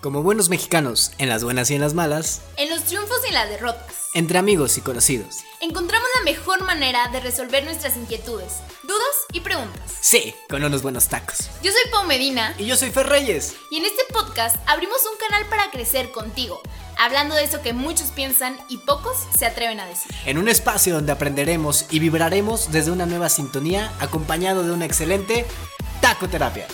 Como buenos mexicanos, en las buenas y en las malas, En los triunfos y las derrotas, entre amigos y conocidos. encontramos la mejor manera de resolver nuestras inquietudes, dudas y preguntas. Sí, con unos buenos tacos. Yo soy Pau Medina Y yo soy Fer Reyes. y en este podcast abrimos un canal para crecer contigo, hablando de eso que muchos piensan y pocos se atreven a decir. En un espacio donde aprenderemos y vibraremos desde una nueva sintonía, acompañado de una excelente tacoterapia.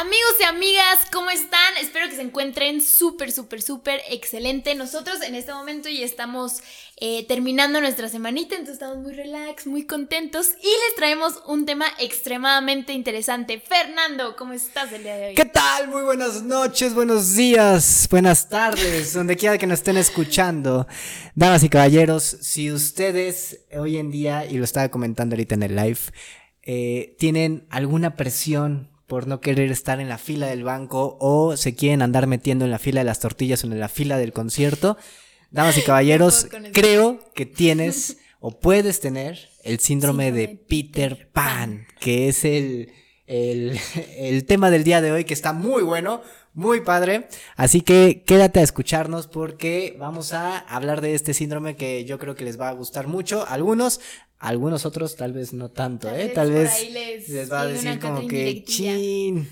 Amigos y amigas, ¿cómo están? Espero que se encuentren súper, súper, súper excelente. Nosotros en este momento ya estamos eh, terminando nuestra semanita, entonces estamos muy relax, muy contentos y les traemos un tema extremadamente interesante. Fernando, ¿cómo estás el día de hoy? ¿Qué tal? Muy buenas noches, buenos días, buenas tardes, donde quiera que nos estén escuchando. Damas y caballeros, si ustedes hoy en día, y lo estaba comentando ahorita en el live, eh, tienen alguna presión por no querer estar en la fila del banco o se quieren andar metiendo en la fila de las tortillas o en la fila del concierto, damas y caballeros, creo que tienes o puedes tener el síndrome Síndrome de Peter Peter Pan, que es el, el, el tema del día de hoy que está muy bueno, muy padre. Así que quédate a escucharnos porque vamos a hablar de este síndrome que yo creo que les va a gustar mucho. Algunos, algunos otros tal vez no tanto, Tal ¿eh? vez Tal por vez ahí les les va a decir como que chin,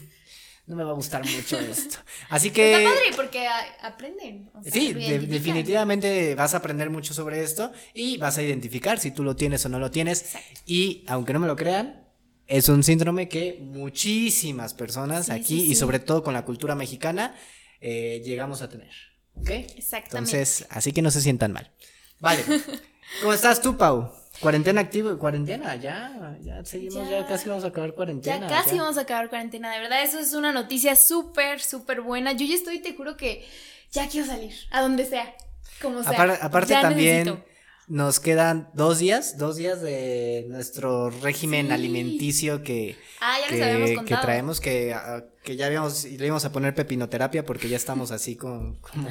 no me va a gustar mucho esto. Así Está que... padre porque aprenden. o sea, Sí, de- definitivamente vas a aprender mucho sobre esto y vas a identificar si tú lo tienes o no lo tienes. Exacto. Y aunque no me lo crean, es un síndrome que muchísimas personas Sí, aquí sí, y sobre todo con la cultura mexicana eh, llegamos a tener. ¿Ok? Exactamente. Entonces, así que no se sientan mal. Vale. ¿Cómo estás tú, Pau? Cuarentena activo, cuarentena, ya, ya seguimos, ya, Ya. casi vamos a acabar cuarentena. Ya casi ya. vamos a acabar cuarentena, de verdad, eso es una noticia súper, súper buena. Yo ya estoy, te juro que ya quiero salir, a donde sea, como sea. Apar- aparte Ya también necesito. Nos quedan dos días, dos días de nuestro régimen Sí. alimenticio que, Ah, ya que, traemos, que, ah, que ya habíamos, y le íbamos a poner pepinoterapia porque ya estamos así con, como,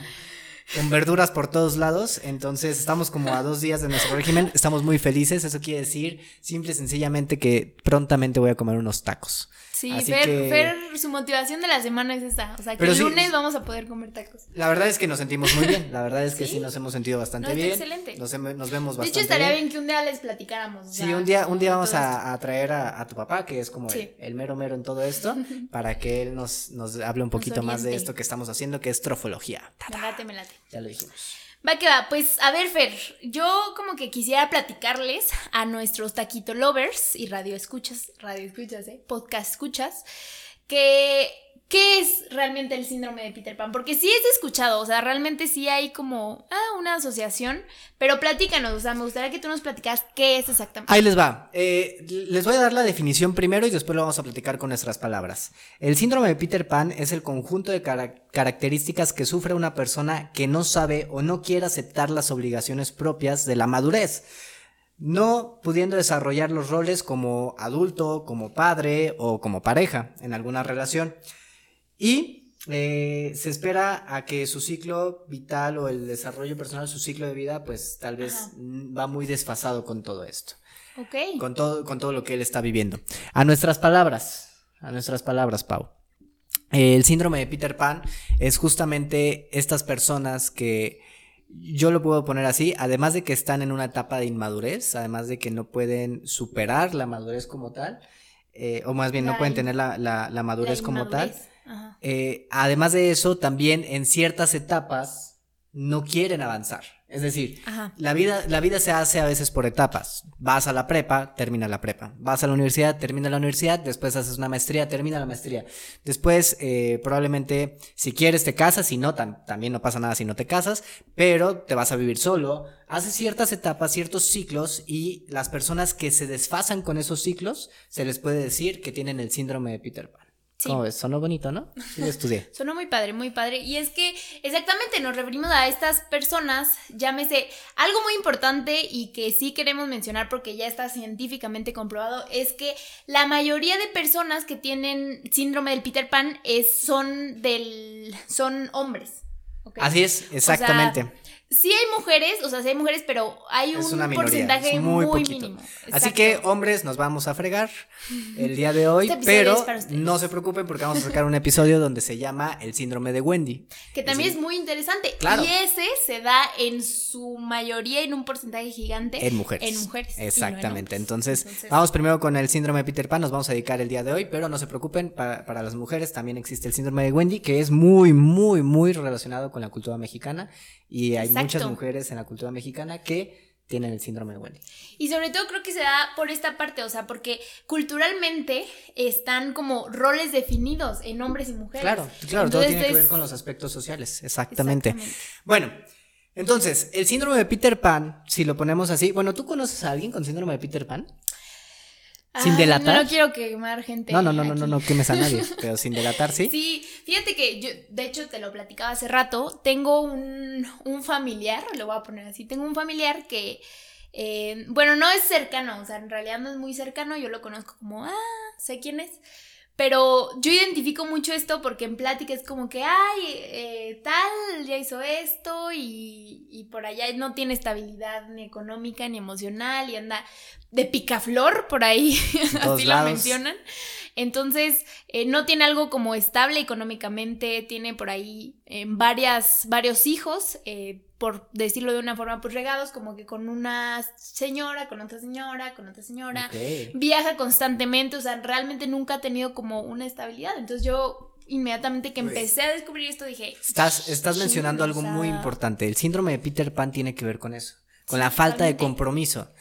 con verduras por todos lados, entonces estamos como a dos días de nuestro régimen, estamos muy felices, eso quiere decir simple y sencillamente que prontamente voy a comer unos tacos. Sí, Así Fer, que- Fer, su motivación de la semana es esa. O sea, que Pero el sí- lunes vamos a poder comer tacos. La verdad es que nos sentimos muy bien, la verdad es que sí, Sí. nos hemos sentido bastante No, bien, excelente. Nos, hem- nos vemos De bastante hecho, estaría bien. bien que un día les platicáramos. o Sí, un día, un día vamos a, a traer a, a tu papá, que es como el- Sí. el, mero mero en todo esto, para que él nos, nos hable un poquito más de esto que estamos haciendo, que es trofología. Me late, me late. Ya lo dijimos. Va que va, pues a ver, Fer, yo como que quisiera platicarles a nuestros taquito lovers y radio escuchas, radio escuchas, eh, podcast escuchas, que qué es realmente el síndrome de Peter Pan, porque sí es escuchado, o sea, realmente sí hay como ah, una asociación, pero platícanos, o sea, me gustaría que tú nos platicas qué es exactamente. Ahí les va. Eh, les voy a dar la definición primero y después lo vamos a platicar con nuestras palabras. El síndrome de Peter Pan es el conjunto de cara- características que sufre una persona que no sabe o no quiere aceptar las obligaciones propias de la madurez. no pudiendo desarrollar los roles como adulto, como padre o como pareja en alguna relación. Y eh, se espera a que su ciclo vital o el desarrollo personal, su ciclo de vida, pues tal vez Ajá. va muy desfasado con todo esto, Ok. con todo, con todo lo que él está viviendo. A nuestras palabras, a nuestras palabras, Pau. El síndrome de Peter Pan es justamente estas personas que yo lo puedo poner así, además de que están en una etapa de inmadurez, además de que no pueden superar la madurez como tal, eh, o más bien no pueden tener la, la- la madurez La como tal. Ajá. Eh, además de eso, también en ciertas etapas no quieren avanzar. Es decir, Ajá. la vida, la vida se hace a veces por etapas. Vas a la prepa, termina la prepa. Vas a la universidad, termina la universidad. Después haces una maestría, termina la maestría. Después, eh, probablemente, si quieres, te casas. Si no, tam- también no pasa nada si no te casas. Pero te vas a vivir solo. Haces ciertas etapas, ciertos ciclos. Y las personas que se desfasan con esos ciclos, se les puede decir que tienen el síndrome de Peter Pan. Sí. ¿Cómo ves? Sonó bonito, ¿no? Sí, lo estudié. Sonó muy padre, muy padre. Y es que exactamente nos referimos a estas personas, llámese, algo muy importante y que sí queremos mencionar porque ya está científicamente comprobado, es que la mayoría de personas que tienen síndrome del Peter Pan es, son del son hombres. Así es, exactamente. Sí hay mujeres, o sea, sí hay mujeres, pero hay un porcentaje muy, mínimo. Así que, hombres, nos vamos a fregar el día de hoy, este pero no se preocupen porque vamos a sacar un episodio donde se llama El síndrome de Wendy. Que también es, muy interesante. Claro. Y ese se da en su mayoría, en un porcentaje gigante. En mujeres. En mujeres. Exactamente. Entonces, vamos primero con el síndrome de Peter Pan, nos vamos a dedicar el día de hoy, pero no se preocupen, para, para las mujeres también existe el síndrome de Wendy, que es muy, muy, muy relacionado con la cultura mexicana y hay muchas mujeres en la cultura mexicana que tienen el síndrome de Wendy. Y sobre todo creo que se da por esta parte, o sea, porque culturalmente están como roles definidos en hombres y mujeres. Claro, claro, todo tiene que ver con los aspectos sociales, exactamente. Bueno, entonces, el síndrome de Peter Pan, si lo ponemos así, bueno, ¿tú conoces a alguien con síndrome de Peter Pan? Sin delatar. No, quiero quemar gente. No, no, no, no, no, no quemes a nadie, pero sin delatar, sí. Sí, fíjate que yo, de hecho, te lo platicaba hace rato. Tengo un, un familiar, lo voy a poner así. Tengo un familiar que, eh, bueno, no es cercano, o sea, en realidad no es muy cercano. Yo lo conozco como, ah, sé quién es. Pero yo identifico mucho esto porque en plática es como que, ay, eh, tal, ya hizo esto y, y, por allá no tiene estabilidad ni económica ni emocional y anda de picaflor por ahí, así lo mencionan. Entonces, eh, no tiene algo como estable económicamente, tiene por ahí eh, varias, varios hijos, eh, por decirlo de una forma, pues regados, como que con una señora, con otra señora, con otra señora. Viaja constantemente, o sea, realmente nunca ha tenido como una estabilidad. Entonces yo inmediatamente que empecé a descubrir esto dije... Estás, estás mencionando algo muy importante. El síndrome de Peter Pan tiene que ver con eso, con la falta de compromiso.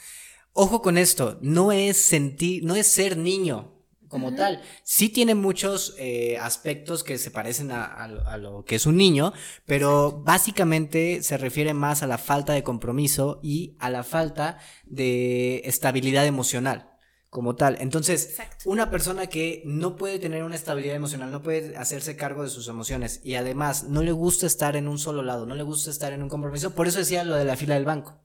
Ojo con esto, no es sentir, no es ser niño como tal. Sí tiene muchos eh, aspectos que se parecen a, lo que es un niño, pero básicamente se refiere más a la falta de compromiso y a la falta de estabilidad emocional como tal. Entonces, una persona que no puede tener una estabilidad emocional, no puede hacerse cargo de sus emociones y además no le gusta estar en un solo lado, no le gusta estar en un compromiso, por eso decía lo de la fila del banco.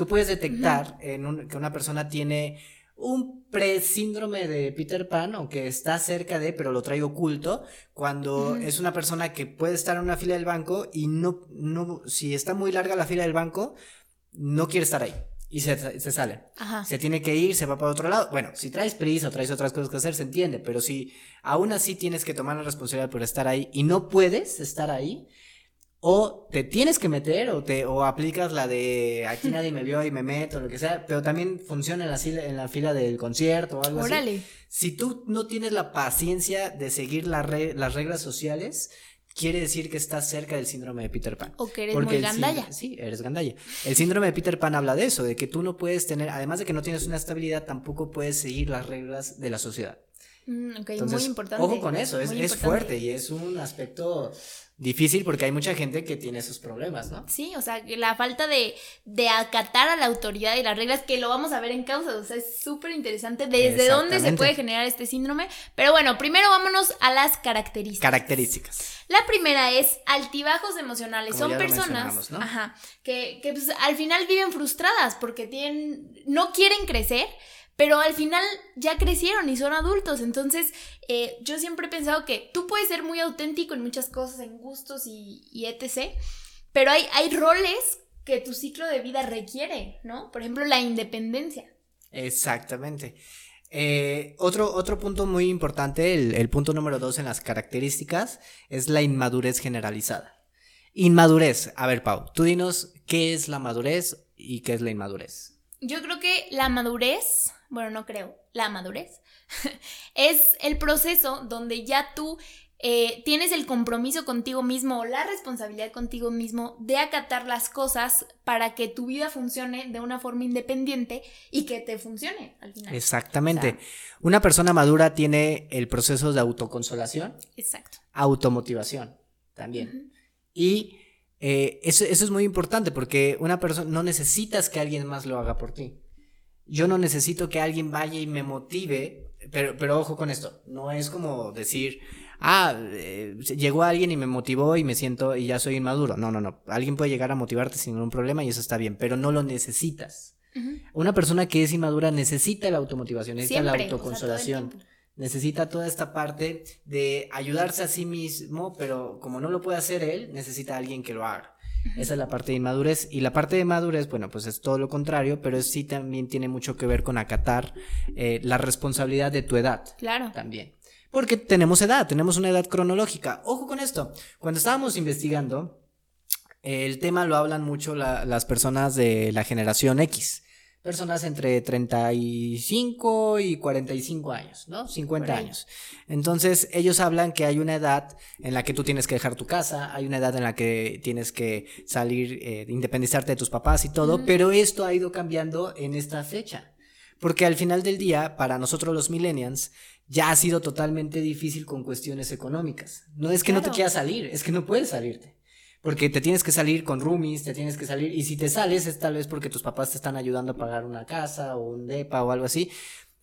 Tú puedes detectar en que una persona tiene un pre-síndrome de Peter Pan, aunque está cerca de, pero lo trae oculto, cuando es una persona que puede estar en una fila del banco y no, no, si está muy larga la fila del banco, no quiere estar ahí. Y se, se sale. Se tiene que ir, se va para otro lado. Bueno, si traes prisa o traes otras cosas que hacer, se entiende. Pero si aún así tienes que tomar la responsabilidad por estar ahí y no puedes estar ahí, o te tienes que meter o te o aplicas la de aquí nadie me vio y me meto o lo que sea, pero también funciona en la, en la fila del concierto o algo así. Si tú no tienes la paciencia de seguir las reglas sociales, quiere decir que estás cerca del síndrome de Peter Pan. O que eres muy gandalla. Sí, eres gandalla. El síndrome de Peter Pan habla de eso, de que tú no puedes tener, además de que no tienes una estabilidad, tampoco puedes seguir las reglas de la sociedad. Mm, muy importante. Ojo con eso, es, es fuerte y es un aspecto difícil porque hay mucha gente que tiene esos problemas, ¿no? Sí, o sea, la falta de, de acatar a la autoridad y las reglas, que lo vamos a ver en causa, o sea, es súper interesante desde dónde se puede generar este síndrome. Pero bueno, primero vámonos a las características. Características. La primera es altibajos emocionales. Son personas ajá, que, que pues, al final viven frustradas porque tienen, no quieren crecer pero al final ya crecieron y son adultos. Entonces, eh, yo siempre he pensado que tú puedes ser muy auténtico en muchas cosas, en gustos y, etc. Pero hay, hay roles que tu ciclo de vida requiere, ¿no? Por ejemplo, la independencia. Exactamente. Eh, otro, otro punto muy importante, el, el punto número dos en las características, es la inmadurez generalizada. Inmadurez. A ver, Pau, tú dinos qué es la madurez y qué es la inmadurez. Yo creo que la madurez bueno, no creo, la madurez, es el proceso donde ya tú eh, tienes el compromiso contigo mismo o la responsabilidad contigo mismo de acatar las cosas para que tu vida funcione de una forma independiente y que te funcione al final. Exactamente. una persona madura tiene el proceso de autoconsolación. Exacto. Automotivación también. Y eh, eso, eso es muy importante porque una persona no necesitas que alguien más lo haga por ti yo no necesito que alguien vaya y me motive, pero, pero ojo con esto, no es como decir, ah, eh, llegó alguien y me motivó y me siento y ya soy inmaduro. No, no, no. Alguien puede llegar a motivarte sin ningún problema y eso está bien, pero no lo necesitas. Una persona que es inmadura necesita la automotivación, necesita la autoconsolación. necesita toda esta parte de ayudarse a sí mismo, pero como no lo puede hacer él, necesita a alguien que lo haga. Esa es la parte de inmadurez. Y la parte de madurez, bueno, pues es todo lo contrario, pero sí también tiene mucho que ver con acatar eh, la responsabilidad de tu edad. Claro. También. Porque tenemos edad, tenemos una edad cronológica. Ojo con esto. Cuando estábamos investigando, el tema lo hablan mucho las personas de la generación X. Personas entre 35 y 45 años, ¿no? 50 años. Entonces, ellos hablan que hay una edad en la que tú tienes que dejar tu casa, hay una edad en la que tienes que salir, eh, independizarte de tus papás y todo, pero esto ha ido cambiando en esta fecha. Porque al final del día, para nosotros los millennials, ya ha sido totalmente difícil con cuestiones económicas. No es que no te quieras salir, es que no puedes salirte. Porque te tienes que salir con roomies, te tienes que salir, y si te sales es tal vez porque tus papás te están ayudando a pagar una casa o un depa o algo así.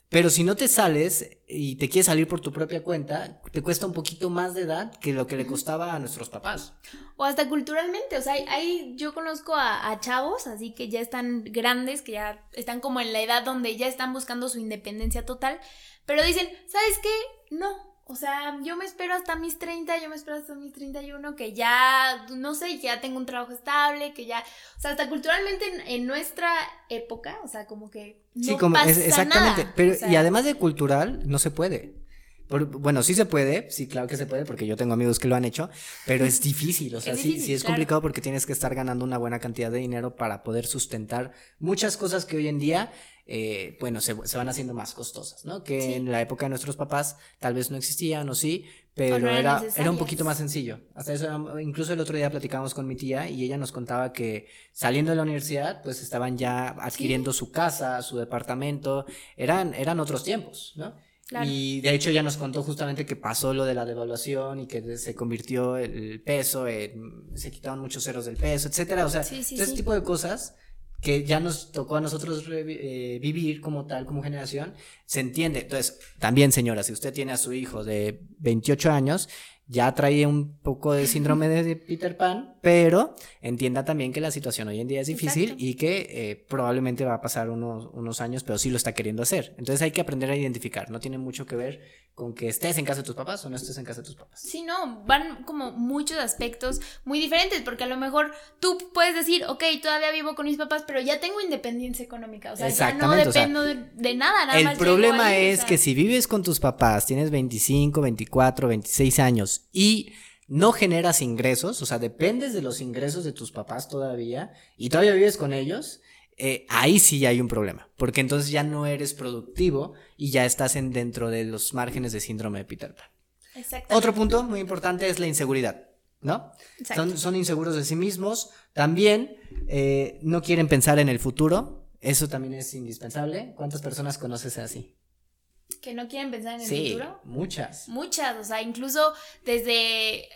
Pero si no te sales y te quieres salir por tu propia cuenta, te cuesta un poquito más de edad que lo que le costaba a nuestros papás. O hasta culturalmente, o sea, hay, yo conozco a, a, chavos, así que ya están grandes, que ya están como en la edad donde ya están buscando su independencia total, pero dicen, ¿sabes qué? No, o sea, yo me espero hasta mis 30, yo me espero hasta mis 31, que ya, no sé, ya tengo un trabajo estable, que ya, o sea, hasta culturalmente en, nuestra época, o sea, como que... No sí, como pasa exactamente, pero y además de cultural, no se puede. Bueno, sí se puede, sí, claro que se puede, porque yo tengo amigos que lo han hecho, pero es difícil, o sea, sí, sí es complicado porque tienes que estar ganando una buena cantidad de dinero para poder sustentar muchas cosas que hoy en día eh, bueno, se, van haciendo más costosas, ¿no? Que en la época de nuestros papás tal vez no existían o sí, pero era, era un poquito más sencillo. Hasta eso, incluso el otro día platicamos con mi tía y ella nos contaba que saliendo de la universidad, pues estaban ya adquiriendo su casa, su departamento, eran, eran otros tiempos, ¿no? Y de hecho ya nos contó justamente que pasó lo de la devaluación y que se convirtió el peso, se quitaron muchos ceros del peso, etcétera. O sea, ese tipo de cosas que ya nos tocó a nosotros eh, vivir como tal, como generación, se entiende. Entonces, también señora, si usted tiene a su hijo de 28 años, ya trae un poco de síndrome de Peter Pan, pero entienda también que la situación hoy en día es difícil y que eh, probablemente va a pasar unos, unos años, pero sí lo está queriendo hacer. Entonces hay que aprender a identificar, no tiene mucho que ver con que estés en casa de tus papás o no estés en casa de tus papás. Sí, no, van como muchos aspectos muy diferentes, porque a lo mejor tú puedes decir, ok, todavía vivo con mis papás, pero ya tengo independencia económica, o sea, ya no dependo de, nada, nada El problema es que si vives con tus papás, tienes 25, 24, 26 años y no generas ingresos, o sea, dependes de los ingresos de tus papás todavía y todavía vives con ellos, eh, ahí sí hay un problema, porque entonces ya no eres productivo y ya estás en, dentro de los márgenes de síndrome de Peter Pan. Otro punto muy importante es la inseguridad, ¿no? Son, son, inseguros de sí mismos, también eh, no quieren pensar en el futuro, eso también es indispensable. ¿Cuántas personas conoces así? Que no quieren pensar en el sí, futuro. Muchas. Muchas, o sea, incluso desde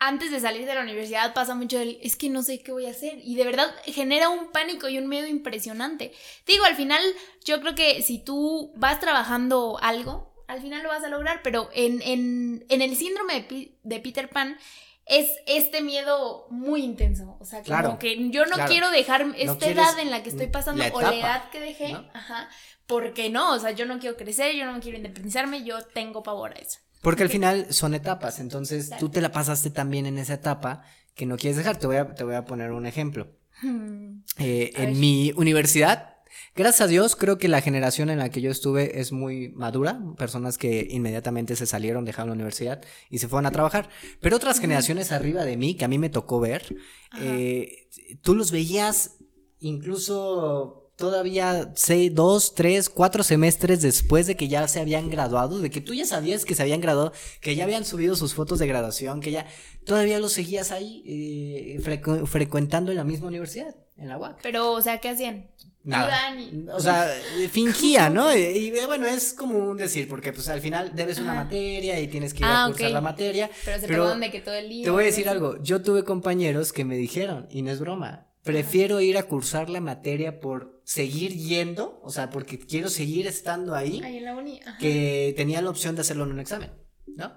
antes de salir de la universidad pasa mucho el, es que no sé qué voy a hacer. Y de verdad genera un pánico y un miedo impresionante. Digo, al final yo creo que si tú vas trabajando algo, al final lo vas a lograr, pero en, en, en el síndrome de, Peter Pan es este miedo muy intenso. O sea, como que yo no quiero dejar esta edad en la que estoy pasando o la edad que dejé, ajá, porque no, o sea, yo no quiero crecer, yo no quiero independizarme, yo tengo pavor a eso. Porque al final son etapas, entonces tú te la pasaste también en esa etapa que no quieres dejar. Te voy a, te voy a poner un ejemplo. Hmm. Eh, en mi universidad, gracias a Dios, creo que la generación en la que yo estuve es muy madura, personas que inmediatamente se salieron, dejaron la universidad y se fueron a trabajar. Pero otras generaciones arriba de mí, que a mí me tocó ver, eh, tú los veías incluso todavía sé, dos, tres, cuatro semestres después de que ya se habían graduado, de que tú ya sabías que se habían graduado, que ya habían subido sus fotos de graduación, que ya todavía los seguías ahí eh, frecuentando en la misma universidad, en la UAC. Pero, o sea, ¿qué hacían? Nada. O sea, fingía, ¿no? Y, bueno, es como un decir, porque pues al final debes una materia y tienes que ir a ah, cursar la materia. Pero se pero de que todo el día. Te voy a decir algo, yo tuve compañeros que me dijeron, y no es broma, prefiero ir a cursar la materia por seguir yendo, o sea, porque quiero seguir estando ahí, ahí en la uni, que tenía la opción de hacerlo en un examen, ¿no?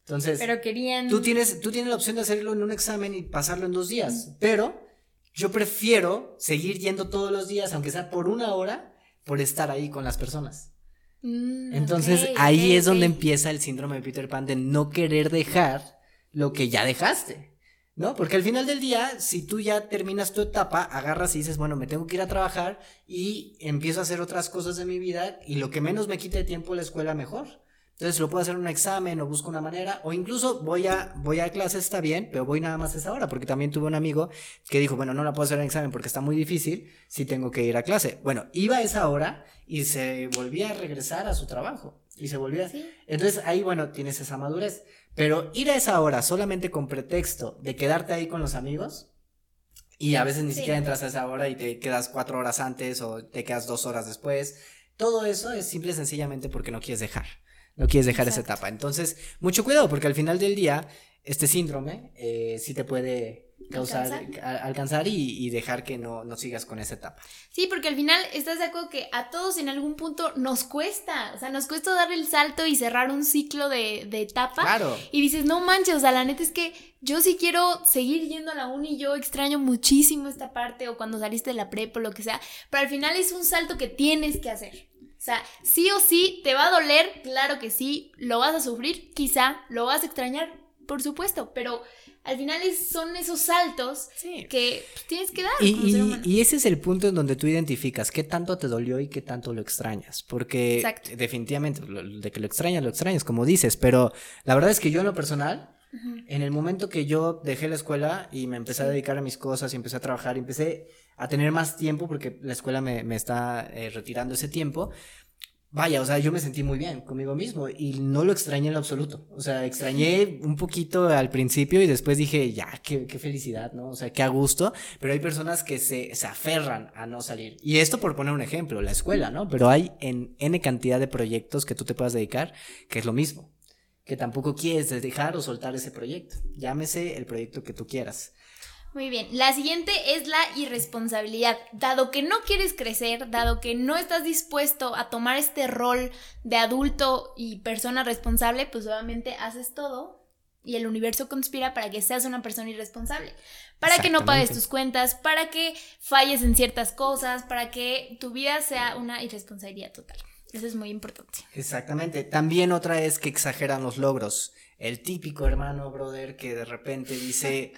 Entonces, pero querían... tú tienes, tú tienes la opción de hacerlo en un examen y pasarlo en dos días, pero yo prefiero seguir yendo todos los días, aunque sea por una hora, por estar ahí con las personas. Mm, Entonces ahí es donde empieza el síndrome de Peter Pan de no querer dejar lo que ya dejaste. ¿No? Porque al final del día, si tú ya terminas tu etapa, agarras y dices, bueno, me tengo que ir a trabajar y empiezo a hacer otras cosas de mi vida y lo que menos me quite tiempo la escuela, mejor. Entonces lo puedo hacer en un examen o busco una manera o incluso voy a, voy a clase, está bien, pero voy nada más a esa hora porque también tuve un amigo que dijo, bueno, no la puedo hacer en examen porque está muy difícil si tengo que ir a clase. Bueno, iba a esa hora y se volvía a regresar a su trabajo y se volvía. Entonces ahí, bueno, tienes esa madurez. Pero ir a esa hora solamente con pretexto de quedarte ahí con los amigos, y a veces ni siquiera entras a esa hora y te quedas cuatro horas antes o te quedas dos horas después. Todo eso es simple y sencillamente porque no quieres dejar. No quieres dejar esa etapa. Entonces, mucho cuidado porque al final del día, este síndrome eh, sí te puede causar, alcanzar, y, dejar que no, no, sigas con esa etapa. Sí, porque al final estás de acuerdo que a todos en algún punto nos cuesta, o sea, nos cuesta dar el salto y cerrar un ciclo de, de etapa. Claro. Y dices, no manches, o sea, la neta es que yo sí quiero seguir yendo a la uni, yo extraño muchísimo esta parte o cuando saliste de la prepa o lo que sea, pero al final es un salto que tienes que hacer. O sea, sí o sí, te va a doler, claro que sí, lo vas a sufrir, quizá, lo vas a extrañar, por supuesto, pero al final son esos saltos que pues, tienes que dar. Y, ese es el punto en donde tú identificas qué tanto te dolió y qué tanto lo extrañas. Porque definitivamente, de que lo extrañas, lo extrañas, como dices. Pero la verdad es que yo en lo personal, en el momento que yo dejé la escuela y me empecé a dedicar a mis cosas y empecé a trabajar y empecé a tener más tiempo porque la escuela me, me está eh, retirando ese tiempo, Vaya, o sea, yo me sentí muy bien conmigo mismo y no lo extrañé en absoluto. O sea, extrañé un poquito al principio y después dije, ya, qué, qué felicidad, ¿no? O sea, qué a gusto. Pero hay personas que se, se aferran a no salir. Y esto por poner un ejemplo, la escuela, ¿no? Pero hay en N cantidad de proyectos que tú te puedas dedicar que es lo mismo. Que tampoco quieres dejar o soltar ese proyecto. Llámese el proyecto que tú quieras. Muy bien, la siguiente es la irresponsabilidad. Dado que no quieres crecer, dado que no estás dispuesto a tomar este rol de adulto y persona responsable, pues obviamente haces todo y el universo conspira para que seas una persona irresponsable, para que no pagues tus cuentas, para que falles en ciertas cosas, para que tu vida sea una irresponsabilidad total. Eso es muy importante. Exactamente. También otra es que exageran los logros. El típico hermano, brother, que de repente dice,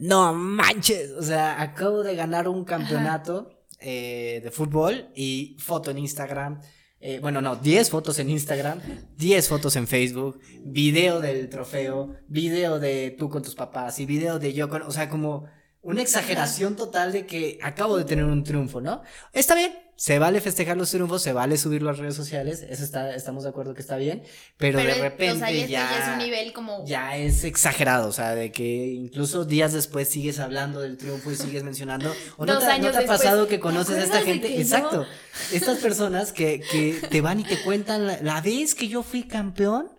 no manches, o sea, acabo de ganar un campeonato eh, de fútbol y foto en Instagram. Eh, bueno, no, 10 fotos en Instagram, 10 fotos en Facebook, video del trofeo, video de tú con tus papás y video de yo con, o sea, como una exageración total de que acabo de tener un triunfo, ¿no? Está bien, se vale festejar los triunfos, se vale subirlo a redes sociales, eso está, estamos de acuerdo que está bien, pero, de repente ya, es un nivel como... ya es exagerado, o sea, de que incluso días después sigues hablando del triunfo y sigues mencionando, o no, te, ¿no te ha pasado que conoces a esta gente, exacto, estas personas que, que te van y te cuentan la, la vez que yo fui campeón,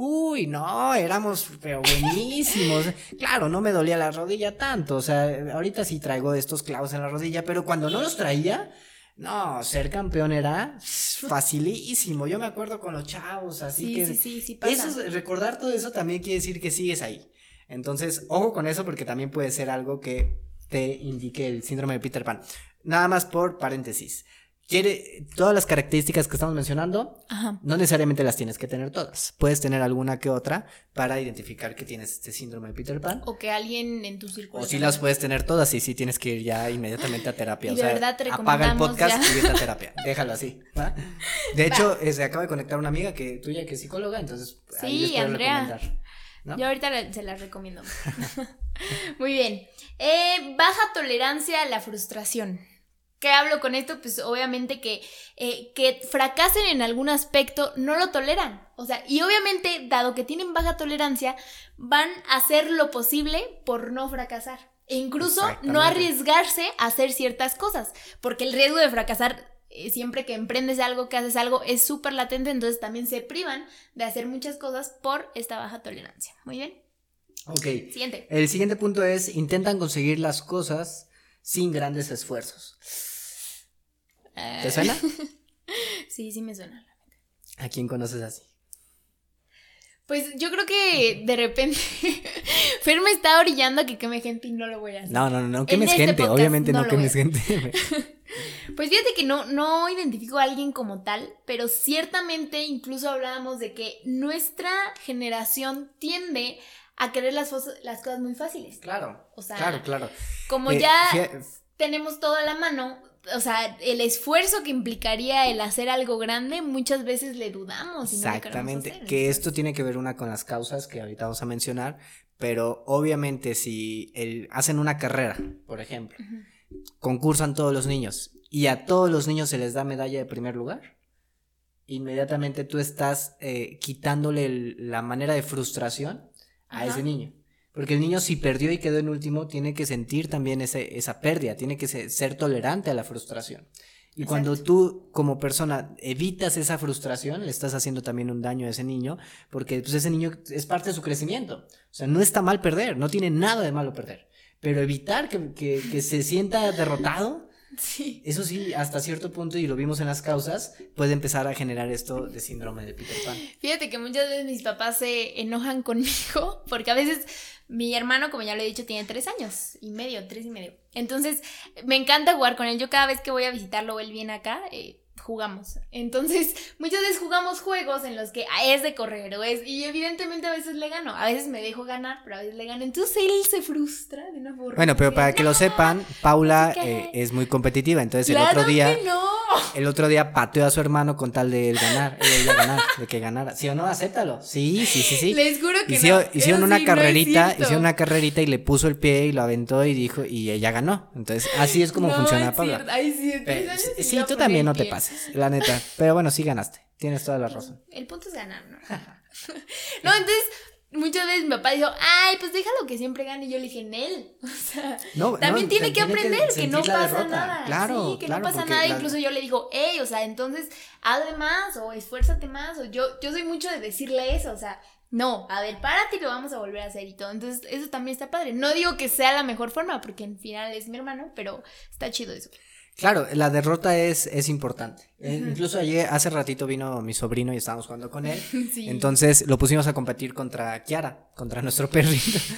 Uy, no, éramos pero buenísimos. Claro, no me dolía la rodilla tanto. O sea, ahorita sí traigo estos clavos en la rodilla, pero cuando no los traía, no, ser campeón era facilísimo. Yo me acuerdo con los chavos, así que. Sí, sí, sí, pasa. Eso, recordar todo eso también quiere decir que sigues ahí. Entonces, ojo con eso porque también puede ser algo que te indique el síndrome de Peter Pan. Nada más por paréntesis quiere todas las características que estamos mencionando, no necesariamente las tienes que tener todas. Puedes tener alguna que otra para identificar que tienes este síndrome de Peter Pan. O que alguien en tu círculo. O si las puedes tener todas y sí tienes que ir ya inmediatamente a terapia. o sea, apaga el podcast y vete a terapia. Déjalo así. De hecho, se acaba de conectar una amiga que tuya que es psicóloga, entonces sí, Andrea. Yo ahorita se la recomiendo. Muy bien. Eh, baja tolerancia a la frustración. ¿Qué hablo con esto? Pues obviamente que, eh, que fracasen en algún aspecto no lo toleran. O sea, y obviamente, dado que tienen baja tolerancia, van a hacer lo posible por no fracasar. E incluso no arriesgarse a hacer ciertas cosas. Porque el riesgo de fracasar eh, siempre que emprendes algo, que haces algo, es súper latente. Entonces también se privan de hacer muchas cosas por esta baja tolerancia. Muy bien. Ok. Siguiente. El siguiente punto es, intentan conseguir las cosas sin grandes esfuerzos. ¿Te suena? sí, sí me suena. ¿A quién conoces así? Pues yo creo que de repente Fer me está orillando a que queme gente y no lo voy a hacer. No, no, no, no quemes este gente, obviamente no, quemes gente. pues fíjate que no, no identifico a alguien como tal, pero ciertamente incluso hablábamos de que nuestra generación tiende a querer las, las cosas muy fáciles. Claro. O sea, claro, claro. Como eh, ya tenemos todo a la mano, o sea, el esfuerzo que implicaría el hacer algo grande, muchas veces le dudamos. Exactamente, que esto tiene que ver una con las causas que ahorita vamos a mencionar, pero obviamente si el, hacen una carrera, por ejemplo, concursan todos los niños y a todos los niños se les da medalla de primer lugar, inmediatamente tú estás eh, quitándole la manera de frustración a ese niño. Porque el niño si perdió y quedó en último, tiene que sentir también ese, esa pérdida, tiene que ser, tolerante a la frustración. Y cuando tú como persona evitas esa frustración, le estás haciendo también un daño a ese niño, porque pues, ese niño es parte de su crecimiento. O sea, no está mal perder, no tiene nada de malo perder. Pero evitar que, que se sienta derrotado, Sí. Eso sí, hasta cierto punto, y lo vimos en las causas, puede empezar a generar esto de síndrome de Peter Pan. Fíjate que muchas veces mis papás se enojan conmigo, porque a veces mi hermano, como ya lo he dicho, tiene tres años y medio, tres y medio. Entonces, me encanta jugar con él. Yo cada vez que voy a visitarlo o él viene acá, eh, jugamos. Entonces, muchas veces jugamos juegos en los que ah, es de correr o es. Y evidentemente a veces le gano. A veces me dejo ganar, pero a veces le gano. Entonces él se frustra de una forma. Bueno, pero para que lo sepan, Paula eh, es muy competitiva. Entonces el otro día. El otro día pateó a su hermano con tal de él ganar. Ella ganar, de que ganara. ¿Sí o no? Acéptalo. Sí, sí, sí, sí. Les juro que hicieron, Hicieron una carrerita, hicieron una carrerita y le puso el pie y lo aventó y dijo, y ella ganó. Entonces, así es como funciona Paula. Ay, sí, sí, tú también no te pases la neta. Pero bueno, sí ganaste. Tienes toda la razón. El punto es ganar, ¿no? no, entonces, muchas veces mi papá dijo, ay, pues déjalo que siempre gane. Y yo le dije, en él. O sea, también tiene que aprender que, no pasa nada. Claro. Sí, que no pasa nada. Incluso yo le digo, hey, o sea, entonces hazle más o esfuérzate más. O yo, yo soy mucho de decirle eso. O sea, no, a ver, párate y lo vamos a volver a hacer y todo. Entonces, eso también está padre. No digo que sea la mejor forma, porque en final es mi hermano, pero está chido eso. Claro, la derrota es, es importante. Eh, incluso ayer, hace ratito vino mi sobrino y estábamos jugando con él. Entonces lo pusimos a competir contra Kiara, contra nuestro perrito.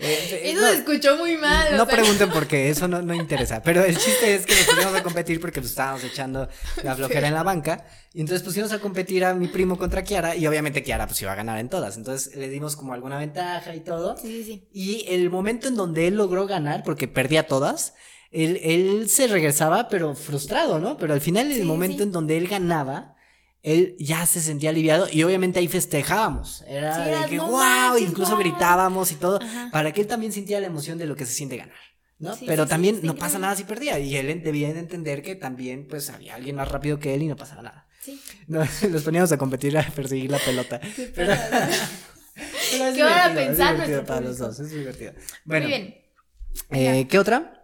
Eh, eh, eso se escuchó muy mal. No pregunten por qué, eso no, no, interesa. Pero el chiste es que nos pusimos a competir porque pues, estábamos echando la flojera en la banca. Y entonces pusimos a competir a mi primo contra Kiara y obviamente Kiara pues iba a ganar en todas. Entonces le dimos como alguna ventaja y todo. Sí, sí. Y el momento en donde él logró ganar, porque perdía todas, él, él se regresaba, pero frustrado, ¿no? Pero al final, en el momento en donde él ganaba, él ya se sentía aliviado y obviamente ahí festejábamos. Era de que, wow, incluso gritábamos y todo, para que él también sintiera la emoción de lo que se siente ganar. ¿no? Pero también no pasa nada si perdía y él debía de entender que también pues había alguien más rápido que él y no pasaba nada. Sí. No, los poníamos a competir a perseguir la pelota. Pero, ¿Qué van a pensar? para los dos, es divertido. Bueno, Muy bien. Eh, ¿Qué otra?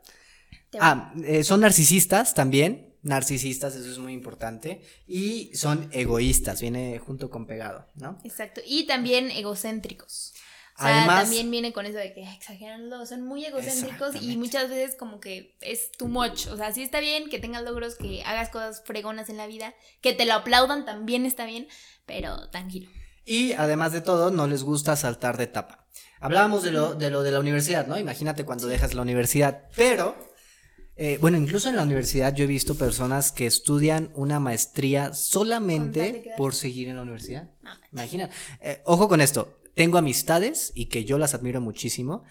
Ah, eh, son narcisistas también. Narcisistas, eso es muy importante. Y son egoístas, viene junto con pegado, ¿no? Exacto. Y también egocéntricos. O sea, también viene con eso de que exageran son muy egocéntricos y muchas veces como que es too much. O sea, sí está bien que tengas logros, que hagas cosas fregonas en la vida, que te lo aplaudan también está bien, pero tranquilo. Y además de todo, no les gusta saltar de etapa. Hablábamos de lo, de lo de la universidad, ¿no? Imagínate cuando dejas la universidad, pero eh, bueno, incluso en la universidad yo he visto personas que estudian una maestría solamente por seguir en la universidad. Imagina. Eh, ojo con esto. Tengo amistades y que yo las admiro muchísimo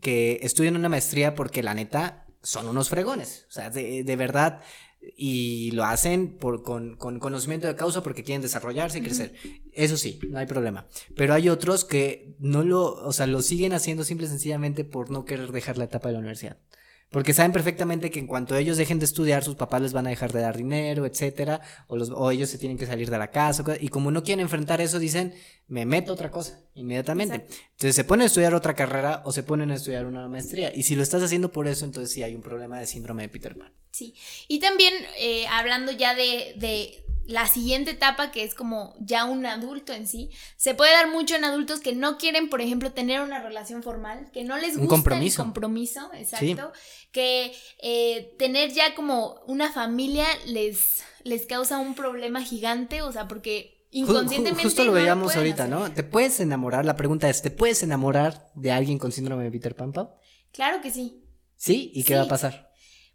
que estudian una maestría porque la neta son unos fregones. O sea, de, de verdad. Y lo hacen por, con, con, conocimiento de causa porque quieren desarrollarse y crecer. Eso sí, no hay problema. Pero hay otros que no lo, o sea, lo siguen haciendo simple y sencillamente por no querer dejar la etapa de la universidad. Porque saben perfectamente que en cuanto ellos dejen de estudiar, sus papás les van a dejar de dar dinero, etcétera, o, los, o ellos se tienen que salir de la casa, y como no quieren enfrentar eso, dicen, me meto otra cosa, inmediatamente. Entonces se ponen a estudiar otra carrera o se ponen a estudiar una maestría. Y si lo estás haciendo por eso, entonces sí hay un problema de síndrome de Peter Pan. Sí. Y también, eh, hablando ya de, de la siguiente etapa, que es como ya un adulto en sí, se puede dar mucho en adultos que no quieren, por ejemplo, tener una relación formal, que no les gusta un compromiso. el compromiso, exacto, que eh, tener ya como una familia les, les causa un problema gigante, o sea, porque inconscientemente... Justo lo veíamos ahorita, ¿no? ¿Te puedes enamorar? La pregunta es, ¿te puedes enamorar de alguien con síndrome de Peter Pan, Claro que sí. ¿Sí? ¿Y qué va a pasar?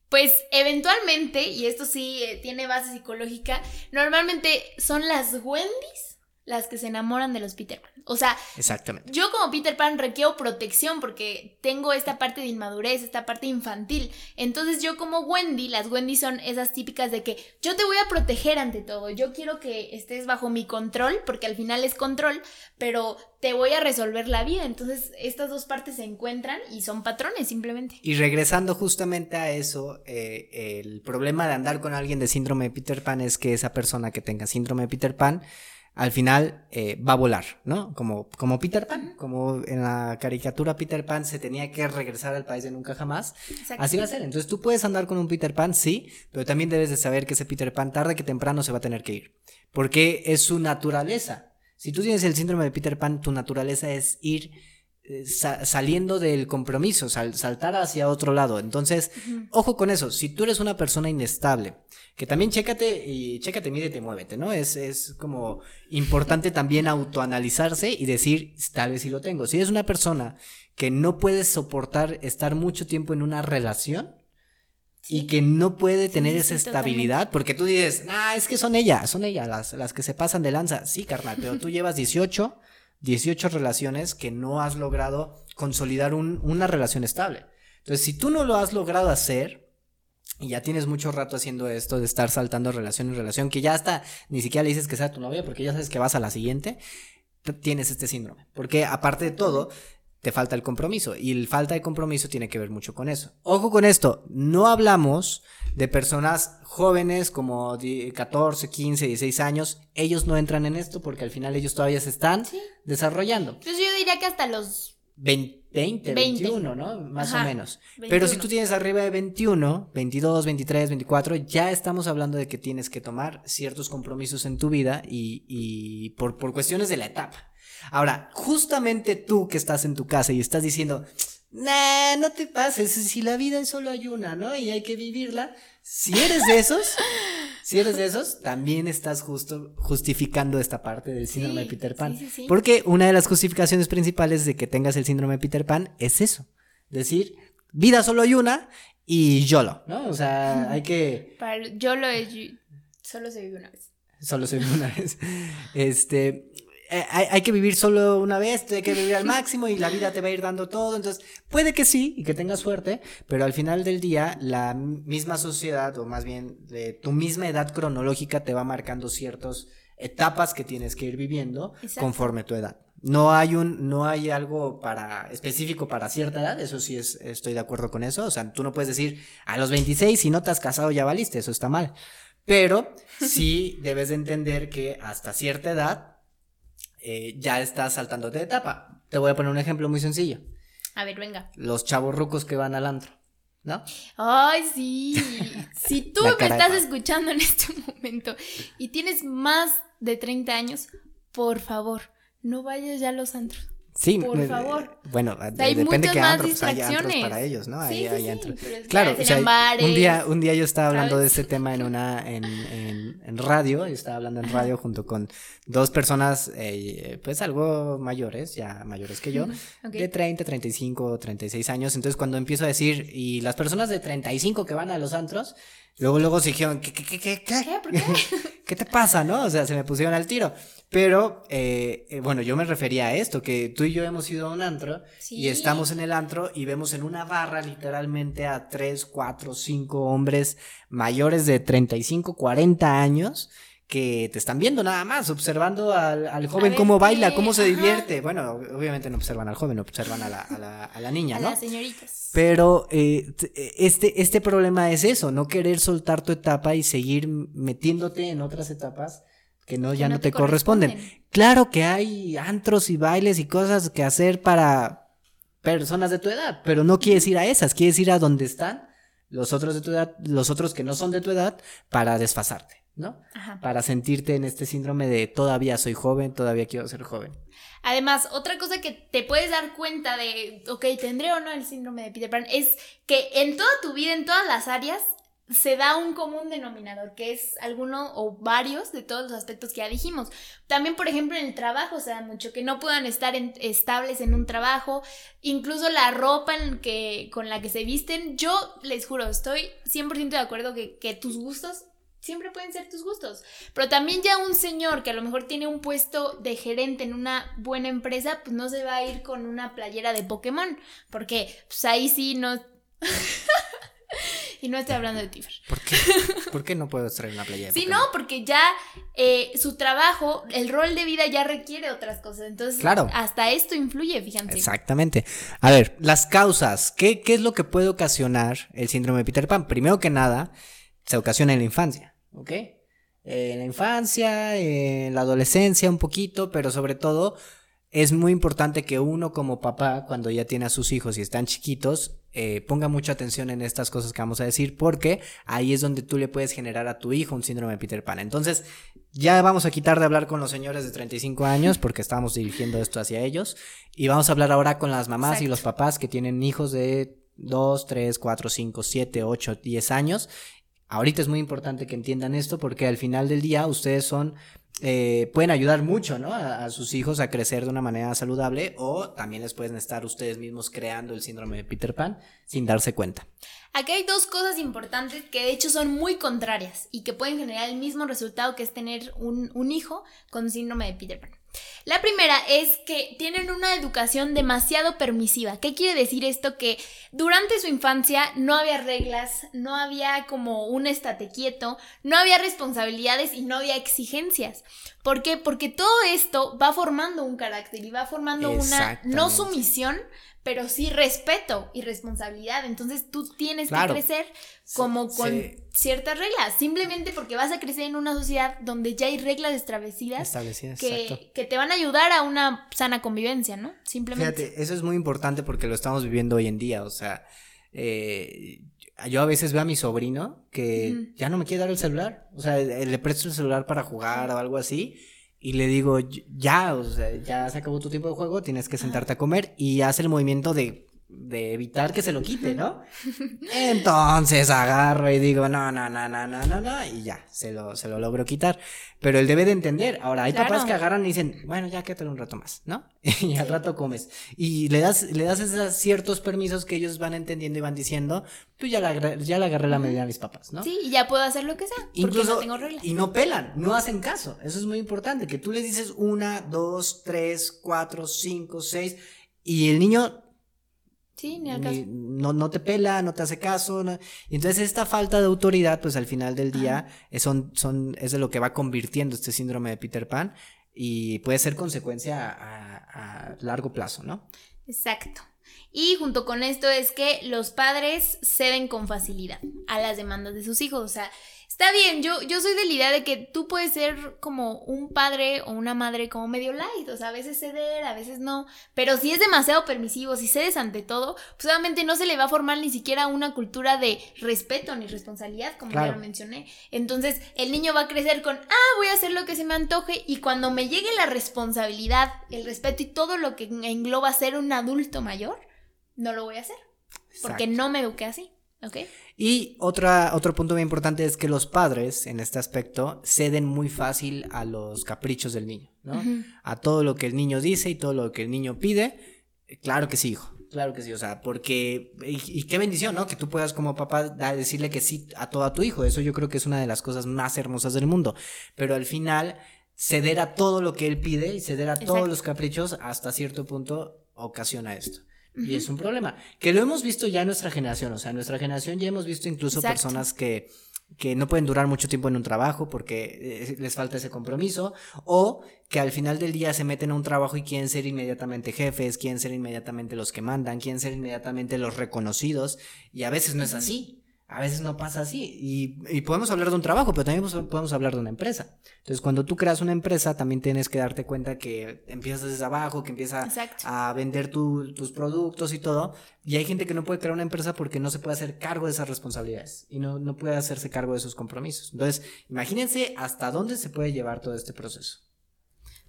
Pues eventualmente, y esto sí eh, tiene base psicológica, normalmente son las Wendy's las que se enamoran de los Peter Pan. O sea, Exactamente. yo como Peter Pan requiero protección porque tengo esta parte de inmadurez, esta parte infantil. Entonces yo como Wendy, las Wendy son esas típicas de que yo te voy a proteger ante todo. Yo quiero que estés bajo mi control porque al final es control, pero te voy a resolver la vida. Entonces estas dos partes se encuentran y son patrones simplemente. Y regresando justamente a eso, eh, el problema de andar con alguien de síndrome de Peter Pan es que esa persona que tenga síndrome de Peter Pan al final eh, va a volar, ¿no? Como, como Peter Pan, como en la caricatura Peter Pan se tenía que regresar al país de nunca jamás. Así va a ser. Entonces tú puedes andar con un Peter Pan, sí, pero también debes de saber que ese Peter Pan tarde que temprano se va a tener que ir. Porque es su naturaleza. Si tú tienes el síndrome de Peter Pan, tu naturaleza es ir sa- saliendo del compromiso, sal- saltar hacia otro lado. Entonces, ojo con eso. Si tú eres una persona inestable, que también chécate y chécate, mídete, muévete, ¿no? Es, es como importante también autoanalizarse y decir, tal vez sí lo tengo. Si eres una persona que no puede soportar estar mucho tiempo en una relación, y que no puede tener sí, esa estabilidad, porque tú dices, ah, es que son ellas, son ellas las, las que se pasan de lanza. Sí, carnal, pero tú llevas 18, 18 relaciones que no has logrado consolidar un- una relación estable. Entonces, si tú no lo has logrado hacer, y ya tienes mucho rato haciendo esto de estar saltando relación en relación, que ya hasta ni siquiera le dices que sea tu novia, porque ya sabes que vas a la siguiente, tienes este síndrome. Porque aparte de todo, te falta el compromiso. Y el falta de compromiso tiene que ver mucho con eso. Ojo con esto, no hablamos de personas jóvenes como di- 14, 15, 16 años. Ellos no entran en esto porque al final ellos todavía se están Sí. desarrollando. Entonces yo diría que hasta los 20, 20, 20. 21, ¿no? Más o menos. 21. Pero si tú tienes arriba de 21, 22, 23, 24, ya estamos hablando de que tienes que tomar ciertos compromisos en tu vida y, y por, por cuestiones de la etapa. Ahora, justamente tú que estás en tu casa y estás diciendo, nah, no te pases, si la vida solo hay una, ¿no? Y hay que vivirla. Si eres de esos, si eres de esos, también estás justo justificando esta parte del síndrome Sí, de Peter Pan. sí, sí, sí. Porque una de las justificaciones principales de que tengas el síndrome de Peter Pan es eso. Decir, vida solo hay una y YOLO, ¿no? O sea, hay que... para yo lo he solo se vive una vez. Solo se vive una vez. Este... eh, Hay, hay que vivir solo una vez, hay que vivir al máximo y la vida te va a ir dando todo. Entonces, puede que sí y que tengas suerte, pero al final del día, la misma sociedad, o más bien de tu misma edad cronológica, te va marcando ciertas etapas que tienes que ir viviendo Exacto. conforme tu edad. No hay un, no hay algo para, específico para cierta edad, eso sí es, estoy de acuerdo con eso. O sea, tú no puedes decir a los 26 si no te has casado ya valiste, eso está mal. Pero sí debes de entender que hasta cierta edad eh, ya estás saltando de etapa. Te voy a poner un ejemplo muy sencillo. A ver, venga. Los chavos rucos que van al antro, ¿no? Ay, sí. Si tú me estás escuchando en este momento y tienes más de 30 años, por favor, no vayas ya a los antros. Sí, Por favor. Bueno, hay depende más antro, pues hay antros para ellos, ¿no? Sí, hay antros. Claro, ya o sea, serían bares, un día, un día yo estaba hablando de este tema en una, en, en, en radio, yo estaba hablando en radio junto con dos personas, eh, pues algo mayores, ya mayores que yo, Ok. de 30, 35, 36 años. Entonces cuando empiezo a decir, y las personas de 35 que van a los antros, luego, luego se dijeron, ¿qué, qué, qué, qué, qué? ¿Por qué? ¿Qué te pasa, no? O sea, se me pusieron al tiro. Pero, eh, eh, bueno, yo me refería a esto, que tú y yo hemos ido a un antro Sí. y estamos en el antro y vemos en una barra literalmente a tres, cuatro, cinco hombres mayores de 35, 40 años que te están viendo nada más, observando al, al joven cómo baila, cómo se ajá. divierte. Bueno, obviamente no observan al joven, observan a la, a la, a la niña, A ¿no? las señoritas. Pero eh, este, este problema es eso, no querer soltar tu etapa y seguir metiéndote en otras etapas que no, Que ya no no, te te corresponden. corresponden. Claro que hay antros y bailes y cosas que hacer para personas de tu edad, pero no quieres ir a esas, quieres ir a donde están los otros de tu edad, los otros que no son de tu edad, para desfasarte, ¿no? Ajá. Para sentirte en este síndrome de todavía soy joven, todavía quiero ser joven. Además, otra cosa que te puedes dar cuenta de, ok, tendré o no el síndrome de Peter Pan, es que en toda tu vida, en todas las áreas, se da un común denominador, que es alguno o varios de todos los aspectos que ya dijimos. También, por ejemplo, en el trabajo se da mucho, que no puedan estar en- estables en un trabajo, incluso la ropa en que, con la que se visten. Yo les juro, estoy 100% de acuerdo que, que tus gustos siempre pueden ser tus gustos. Pero también ya un señor que a lo mejor tiene un puesto de gerente en una buena empresa, pues no se va a ir con una playera de Pokémon, porque pues ahí sí no... y no estoy hablando de Tifer. ¿Por qué? ¿Por qué no puedo traer una playera? Sí, no, porque ya eh, su trabajo, el rol de vida ya requiere otras cosas. Entonces, Claro. hasta esto influye, fíjense. Exactamente. A ver, las causas. ¿Qué, ¿Qué es lo que puede ocasionar el síndrome de Peter Pan? Primero que nada, se ocasiona en la infancia, ¿ok? Eh, En la infancia, en la adolescencia un poquito, pero sobre todo es muy importante que uno como papá, cuando ya tiene a sus hijos y están chiquitos, eh, ponga mucha atención en estas cosas que vamos a decir, porque ahí es donde tú le puedes generar a tu hijo un síndrome de Peter Pan. Entonces, ya vamos a quitar de hablar con los señores de 35 años, porque estamos dirigiendo esto hacia ellos, y vamos a hablar ahora con las mamás y los papás que tienen hijos de 2, 3, 4, 5, 7, 8, 10 años. Ahorita es muy importante que entiendan esto porque al final del día ustedes son eh, pueden ayudar mucho, ¿no? A, a sus hijos a crecer de una manera saludable o también les pueden estar ustedes mismos creando el síndrome de Peter Pan sin darse cuenta. Aquí hay dos cosas importantes que de hecho son muy contrarias y que pueden generar el mismo resultado que es tener un, un hijo con síndrome de Peter Pan. La primera es que tienen una educación demasiado permisiva. ¿Qué quiere decir esto? Que durante su infancia no había reglas, no había como un estate quieto, no había responsabilidades y no había exigencias. ¿Por qué? Porque todo esto va formando un carácter y va formando una no sumisión, pero sí respeto y responsabilidad. Entonces tú tienes Claro. que crecer como con ciertas reglas, simplemente porque vas a crecer en una sociedad donde ya hay reglas establecidas que, que te van a ayudar a una sana convivencia, ¿no? Simplemente. Fíjate, eso es muy importante porque lo estamos viviendo hoy en día. O sea, eh, yo a veces veo a mi sobrino que ya no me quiere dar el celular. O sea, le presto el celular para jugar o algo así. Y le digo, ya, o sea, ya se acabó tu tiempo de juego, tienes que sentarte a comer. Y hace el movimiento de, de evitar que se lo quite, ¿no? Entonces agarro y digo, no, no, no, no, no, no, no. Y ya, se lo, se lo logro quitar. Pero él debe de entender. Ahora, hay papás Claro. que agarran y dicen, bueno, ya quédate un rato más, ¿no? y al rato comes. Y le das, le das esos ciertos permisos que ellos van entendiendo y van diciendo, pues ya agarré, ya le agarré la medida a mis papás, ¿no? Sí, y ya puedo hacer lo que sea, porque Incluso, no tengo reglas. y no pelan, no hacen caso. Eso es muy importante, que tú les dices una, dos, tres, cuatro, cinco, seis, y el niño Sí, ni al ni- caso. no, no te pela, no te hace caso. no- Y entonces esta falta de autoridad, pues al final del día, es, son, son, es de lo que va convirtiendo este síndrome de Peter Pan y puede ser consecuencia a, a largo plazo, ¿no? Exacto. Y junto con esto es que los padres ceden con facilidad a las demandas de sus hijos. O sea, está bien, yo, yo soy de la idea de que tú puedes ser como un padre o una madre como medio light. O sea, a veces ceder, a veces no. Pero si es demasiado permisivo, si cedes ante todo, pues obviamente no se le va a formar ni siquiera una cultura de respeto ni responsabilidad, como ya lo mencioné. Entonces, el niño va a crecer con, ah, voy a hacer lo que se me antoje. Y cuando me llegue la responsabilidad, el respeto y todo lo que engloba ser un adulto mayor, no lo voy a hacer. Porque no me eduqué así. ¿Ok? Y otra, otro punto muy importante es que los padres, en este aspecto, ceden muy fácil a los caprichos del niño, ¿no? A todo lo que el niño dice y todo lo que el niño pide. Claro que sí, hijo. Claro que sí, o sea, porque, y, y qué bendición, ¿no? Que tú puedas como papá decirle que sí a todo a tu hijo. Eso yo creo que es una de las cosas más hermosas del mundo. Pero al final, ceder a todo lo que él pide y ceder a todos los caprichos hasta cierto punto ocasiona esto. Y es un problema. Que lo hemos visto ya en nuestra generación. O sea, en nuestra generación ya hemos visto incluso Exacto. personas que, que no pueden durar mucho tiempo en un trabajo porque eh, les falta ese compromiso. O que al final del día se meten a un trabajo y quieren ser inmediatamente jefes, quieren ser inmediatamente los que mandan, quieren ser inmediatamente los reconocidos. Y a veces no es así. A veces no pasa así. Y, y podemos hablar de un trabajo, pero también podemos- hablar de una empresa. Entonces, cuando tú creas una empresa, también tienes que darte cuenta que empiezas desde abajo, que empieza Exacto. a vender tu- tus productos y todo. Y hay gente que no puede crear una empresa porque no se puede hacer cargo de esas responsabilidades y no, no puede hacerse cargo de sus compromisos. Entonces, imagínense hasta dónde se puede llevar todo este proceso.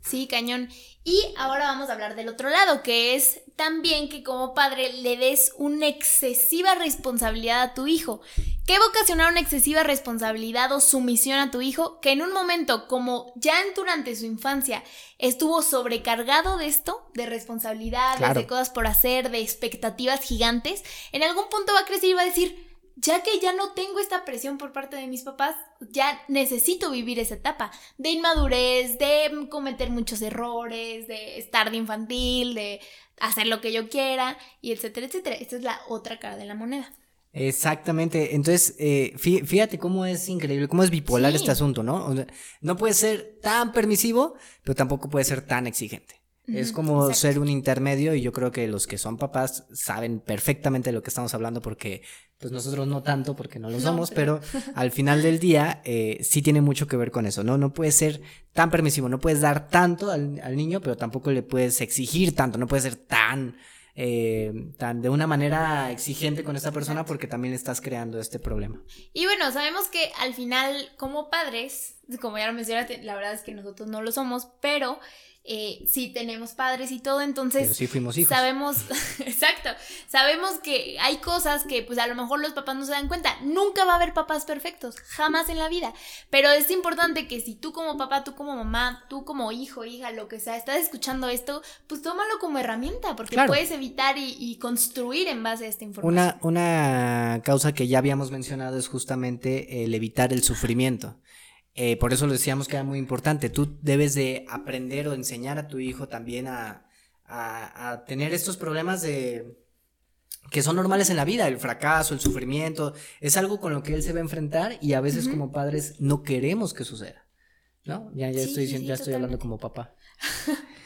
Sí, cañón. Y ahora vamos a hablar del otro lado, que es también que como padre le des una excesiva responsabilidad a tu hijo. ¿Qué va a ocasionar una excesiva responsabilidad o sumisión a tu hijo? Que en un momento, como ya durante su infancia estuvo sobrecargado de esto, de responsabilidades, Claro. de cosas por hacer, de expectativas gigantes, en algún punto va a crecer y va a decir, ya que ya no tengo esta presión por parte de mis papás, ya necesito vivir esa etapa de inmadurez, de cometer muchos errores, de estar de infantil, de hacer lo que yo quiera, y etcétera, etcétera. Esta es la otra cara de la moneda. Exactamente, entonces eh, fíjate cómo es increíble, cómo es bipolar este asunto, ¿no? no puede ser tan permisivo, pero tampoco puede ser tan exigente. Es como ser un intermedio y yo creo que los que son papás saben perfectamente de lo que estamos hablando porque pues nosotros no tanto porque no lo somos, pero... al final del día eh, sí tiene mucho que ver con eso, ¿no? No puedes ser tan permisivo, no puedes dar tanto al, al niño, pero tampoco le puedes exigir tanto, no puedes ser tan eh, tan de una manera exigente con esta persona porque también estás creando este problema. Y bueno, sabemos que al final como padres, como ya lo mencionaste, la verdad es que nosotros no lo somos, pero eh, sí tenemos padres y todo, entonces sí fuimos hijos. sabemos, exacto, sabemos que hay cosas que pues a lo mejor los papás no se dan cuenta, nunca va a haber papás perfectos, jamás en la vida, pero es importante que si tú como papá, tú como mamá, tú como hijo, hija, lo que sea, estás escuchando esto, pues tómalo como herramienta, porque puedes evitar y, construir en base a esta información. Una, una causa que ya habíamos mencionado es justamente el evitar el sufrimiento. Eh, por eso lo decíamos que era muy importante. Tú debes de aprender o enseñar a tu hijo también a, tener estos problemas de que son normales en la vida, el fracaso, el sufrimiento, es algo con lo que él se va a enfrentar y a veces como padres no queremos que suceda. ¿No? Ya, ya estoy, ya estoy hablando como papá.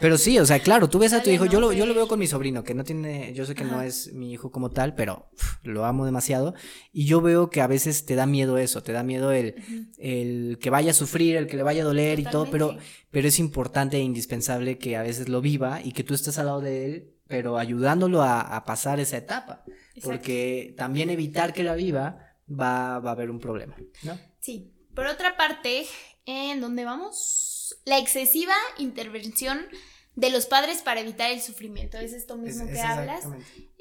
Pero sí, o sea, claro, tú ves a tu hijo, yo lo, yo lo veo con mi sobrino, que no tiene, yo sé que no es mi hijo como tal, pero lo amo demasiado. Y yo veo que a veces te da miedo eso, te da miedo el, el que vaya a sufrir, el que le vaya a doler y todo, pero, pero es importante e indispensable que a veces lo viva y que tú estés al lado de él, pero ayudándolo a, pasar esa etapa. Porque también evitar que la viva va, va a haber un problema, ¿no? Sí. Por otra parte, ¿en dónde vamos? La excesiva intervención de los padres para evitar el sufrimiento. Es esto mismo que hablas.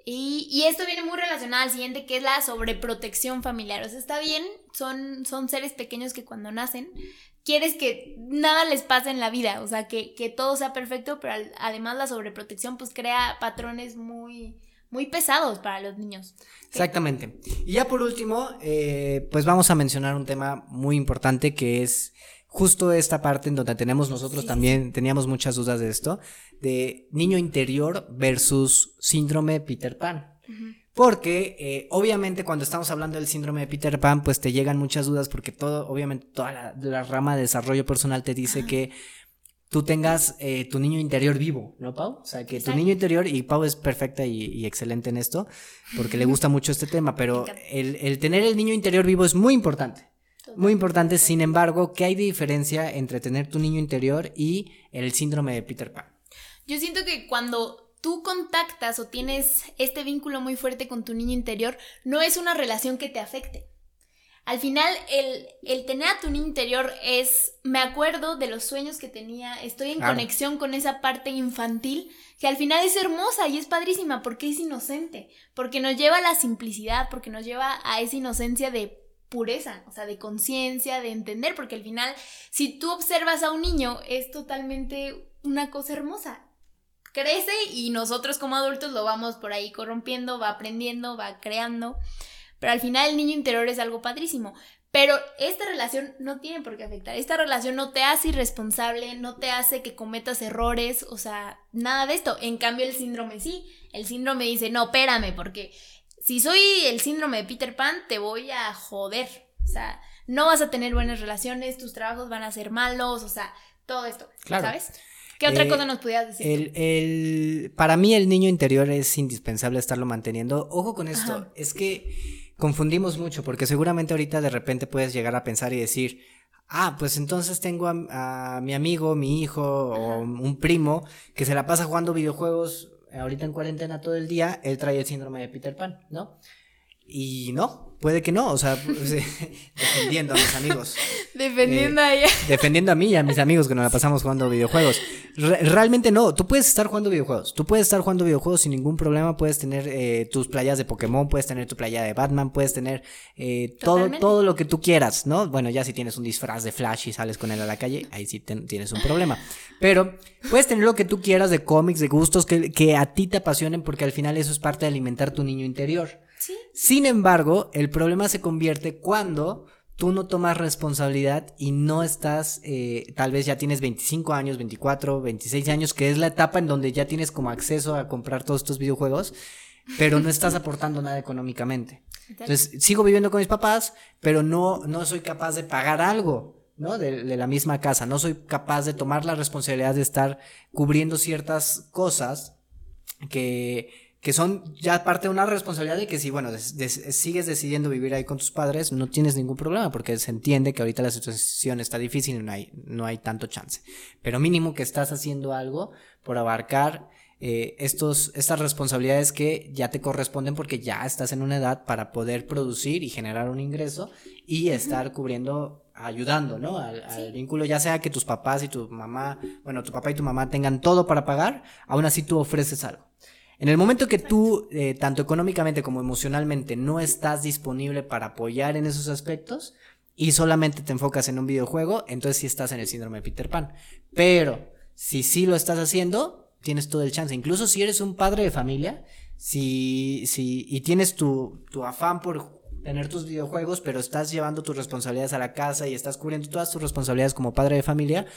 Y, esto viene muy relacionado al siguiente, que es la sobreprotección familiar. O sea, está bien, son, son seres pequeños que cuando nacen quieres que nada les pase en la vida, o sea, que, todo sea perfecto, pero además la sobreprotección pues crea patrones muy, muy pesados para los niños. Exactamente. Y ya por último, eh, pues vamos a mencionar un tema muy importante que es justo esta parte en donde tenemos nosotros también, teníamos muchas dudas de esto, de niño interior versus síndrome Peter Pan. Porque eh, obviamente cuando estamos hablando del síndrome de Peter Pan, pues te llegan muchas dudas porque todo, obviamente toda la, rama de desarrollo personal te dice que tú tengas eh, tu niño interior vivo, ¿no, Pau? O sea, que tu niño interior, y Pau es perfecta y, excelente en esto, porque le gusta mucho este tema, pero el, el tener el niño interior vivo es muy importante. Muy importante, sin embargo, ¿qué hay de diferencia entre tener tu niño interior y el síndrome de Peter Pan? Yo siento que cuando tú contactas o tienes este vínculo muy fuerte con tu niño interior, no es una relación que te afecte. Al final, el, tener a tu niño interior es, me acuerdo de los sueños que tenía, estoy en conexión con esa parte infantil, que al final es hermosa y es padrísima porque es inocente, porque nos lleva a la simplicidad, porque nos lleva a esa inocencia de pureza, o sea, de conciencia, de entender, porque al final, si tú observas a un niño, es totalmente una cosa hermosa. Crece y nosotros como adultos lo vamos por ahí corrompiendo, va aprendiendo, va creando, pero al final el niño interior es algo padrísimo. Pero esta relación no tiene por qué afectar. Esta relación no te hace irresponsable, no te hace que cometas errores, o sea, nada de esto. En cambio, el síndrome sí. El síndrome dice, no, espérame, porque si soy el síndrome de Peter Pan, te voy a joder. O sea, no vas a tener buenas relaciones, tus trabajos van a ser malos, o sea, todo esto, ¿sabes? ¿Qué otra eh, cosa nos pudieras decir? El, para mí el niño interior es indispensable estarlo manteniendo. Ojo con esto, es que confundimos mucho porque seguramente ahorita de repente puedes llegar a pensar y decir, ah, pues entonces tengo a, mi amigo, mi hijo o un primo que se la pasa jugando videojuegos ahorita en cuarentena todo el día, él trae el síndrome de Peter Pan, ¿no? Y no, puede que no, o sea, pues, defendiendo a mis amigos. Defendiendo a ella. Defendiendo a mí y a mis amigos que nos la pasamos jugando videojuegos. realmente no, tú puedes estar jugando videojuegos, tú puedes estar jugando videojuegos sin ningún problema, puedes tener eh, tus playas de Pokémon, puedes tener tu playa de Batman, puedes tener eh, todo, todo lo que tú quieras, ¿no? Bueno, ya si tienes un disfraz de Flash y sales con él a la calle, ahí sí tienes un problema. Pero puedes tener lo que tú quieras de cómics, de gustos que, que a ti te apasionen, porque al final eso es parte de alimentar tu niño interior. Sin embargo, el problema se convierte cuando tú no tomas responsabilidad y no estás, eh, tal vez ya tienes 25 años, 24, 26 años, que es la etapa en donde ya tienes como acceso a comprar todos estos videojuegos, pero no estás aportando nada económicamente. Entonces, sigo viviendo con mis papás, pero no, no soy capaz de pagar algo. ¿no? De, de, la misma casa. No soy capaz de tomar la responsabilidad de estar cubriendo ciertas cosas que, que son ya parte de una responsabilidad de que si, bueno, sigues decidiendo vivir ahí con tus padres, no tienes ningún problema porque se entiende que ahorita la situación está difícil y no hay, no hay tanto chance. Pero mínimo que estás haciendo algo por abarcar eh, estos, estas responsabilidades que ya te corresponden porque ya estás en una edad para poder producir y generar un ingreso y estar cubriendo ayudando, ¿no? Al, al, vínculo, ya sea que tus papás y tu mamá, bueno, tu papá y tu mamá tengan todo para pagar, aún así tú ofreces algo. En el momento que tú, eh, tanto económicamente como emocionalmente, no estás disponible para apoyar en esos aspectos y solamente te enfocas en un videojuego, entonces sí estás en el síndrome de Peter Pan. Pero si sí lo estás haciendo, tienes todo el chance. Incluso si eres un padre de familia, si, si, y tienes tu, tu afán por tener tus videojuegos, pero estás llevando tus responsabilidades a la casa y estás cubriendo todas tus responsabilidades como padre de familia,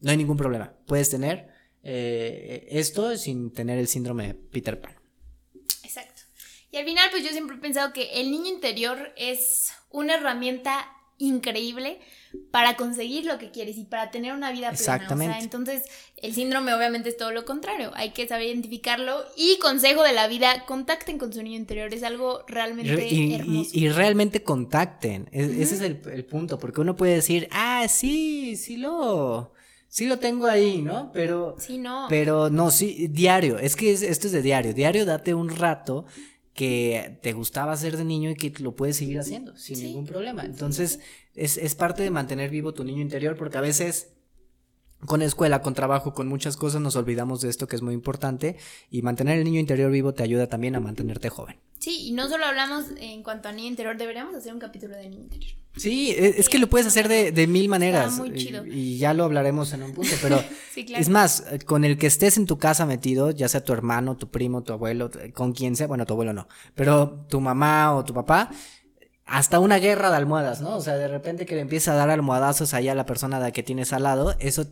no hay ningún problema. Puedes tener eh, esto sin tener el síndrome de Peter Pan. Exacto. Y al final, pues yo siempre he pensado que el niño interior es una herramienta increíble para conseguir lo que quieres y para tener una vida plena. Exactamente. O sea, entonces, el síndrome obviamente es todo lo contrario. Hay que saber identificarlo. Y consejo de la vida, contacten con su niño interior. Es algo realmente y, hermoso. Y, realmente contacten. Ese es el, el punto. Porque uno puede decir, ah, sí, sí lo sí lo tengo ahí, ¿no? Pero. Sí, no. Pero no, sí, diario. Es que esto es de diario. Diario date un rato que te gustaba hacer de niño y que lo puedes seguir haciendo sin ningún problema. Entonces, es, es parte de mantener vivo tu niño interior porque a veces con escuela, con trabajo, con muchas cosas nos olvidamos de esto que es muy importante y mantener el niño interior vivo te ayuda también a mantenerte joven. Sí, y no solo hablamos en cuanto a niño interior, deberíamos hacer un capítulo de niño interior. Sí, e, es, que lo puedes hacer de, de mil maneras. muy chido. Y, ya lo hablaremos en un punto, pero es más, con el que estés en tu casa metido, ya sea tu hermano, tu primo, tu abuelo, con quien sea, bueno, tu abuelo no, pero tu mamá o tu papá, hasta una guerra de almohadas, ¿no? O sea, de repente que le empieza a dar almohadazos allá a la persona de que tienes al lado, eso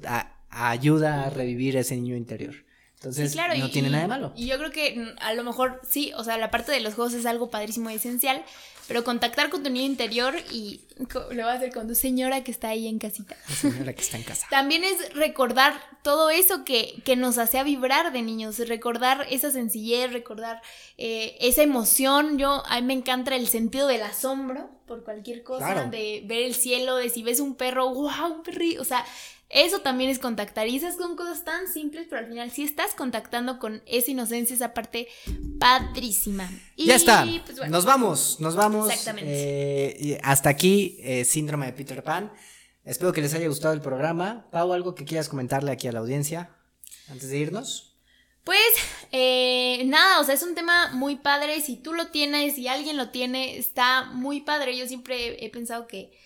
ayuda a revivir ese niño interior. Entonces, no tiene nada de malo. Y yo creo que a lo mejor sí, o sea, la parte de los juegos es algo padrísimo y esencial, pero contactar con tu niño interior y lo vas a hacer con tu señora que está ahí en casita. La señora que está en casa. También es recordar todo eso que, que nos hacía vibrar de niños, recordar esa sencillez, recordar eh, esa emoción. Yo, a mí me encanta el sentido del asombro por cualquier cosa, de ver el cielo, de si ves un perro, wow, un perrillo, o sea, eso también es contactar. Y esas son cosas tan simples, pero al final sí estás contactando con esa inocencia, esa parte padrísima. Y, ya está. Pues, nos vamos, nos vamos. Exactamente. Eh, hasta aquí, eh, Síndrome de Peter Pan. Espero que les haya gustado el programa. Pau, ¿algo que quieras comentarle aquí a la audiencia antes de irnos? Pues eh, nada, o sea, es un tema muy padre. Si tú lo tienes, si alguien lo tiene, está muy padre. Yo siempre he pensado que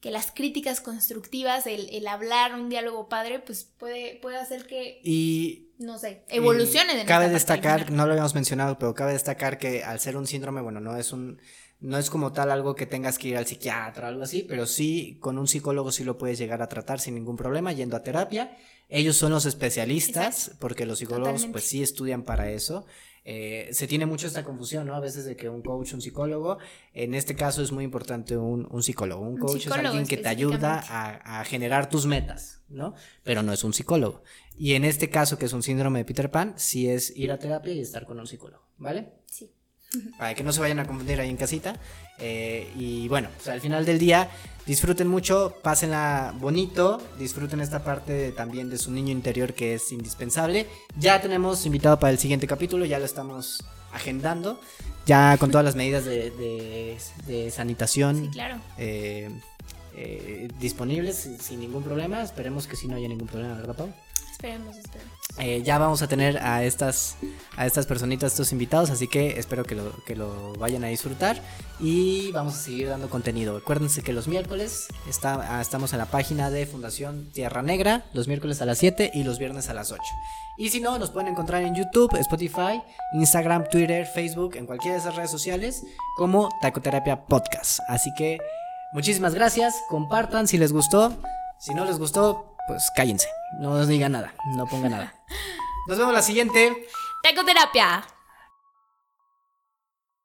que las críticas constructivas, el, hablar un diálogo padre, pues puede, puede hacer que, y, no sé, evolucione. de cabe destacar, no lo habíamos mencionado, pero cabe destacar que al ser un síndrome, bueno, no es un, no es como tal algo que tengas que ir al psiquiatra o algo así, pero sí con un psicólogo sí lo puedes llegar a tratar sin ningún problema yendo a terapia. Ellos son los especialistas, porque los psicólogos pues sí estudian para eso. Eh, se tiene mucho esta confusión, ¿no? A veces de que un coach, un psicólogo, en este caso es muy importante un, un psicólogo. Un coach es alguien que te ayuda a, a, generar tus metas, ¿no? Pero no es un psicólogo. Y en este caso, que es un síndrome de Peter Pan, sí es ir a terapia y estar con un psicólogo, ¿vale? Sí. Para que no se vayan a confundir ahí en casita. Eh, y bueno, pues al final del día, disfruten mucho, pásenla bonito, disfruten esta parte también de su niño interior que es indispensable. Ya tenemos invitado para el siguiente capítulo, ya lo estamos agendando, ya con todas las medidas de, sanitación. Eh, eh, disponibles sin, ningún problema. Esperemos que sí no haya ningún problema, ¿verdad, Pau? Esperemos, esperemos. Eh, ya vamos a tener a estas, a estas personitas, estos invitados, así que espero que lo, que lo vayan a disfrutar y vamos a seguir dando contenido. Acuérdense que los miércoles está, ah, estamos en la página de Fundación Tierra Negra, los miércoles a las 7 y los viernes a las 8. Y si no, nos pueden encontrar en YouTube, Spotify, Instagram, Twitter, Facebook, en cualquiera de esas redes sociales como Tacoterapia Podcast. Así que muchísimas gracias, compartan si les gustó, si no les gustó, pues cállense, no os digan nada, no pongan nada. Nos vemos la siguiente. Tacoterapia.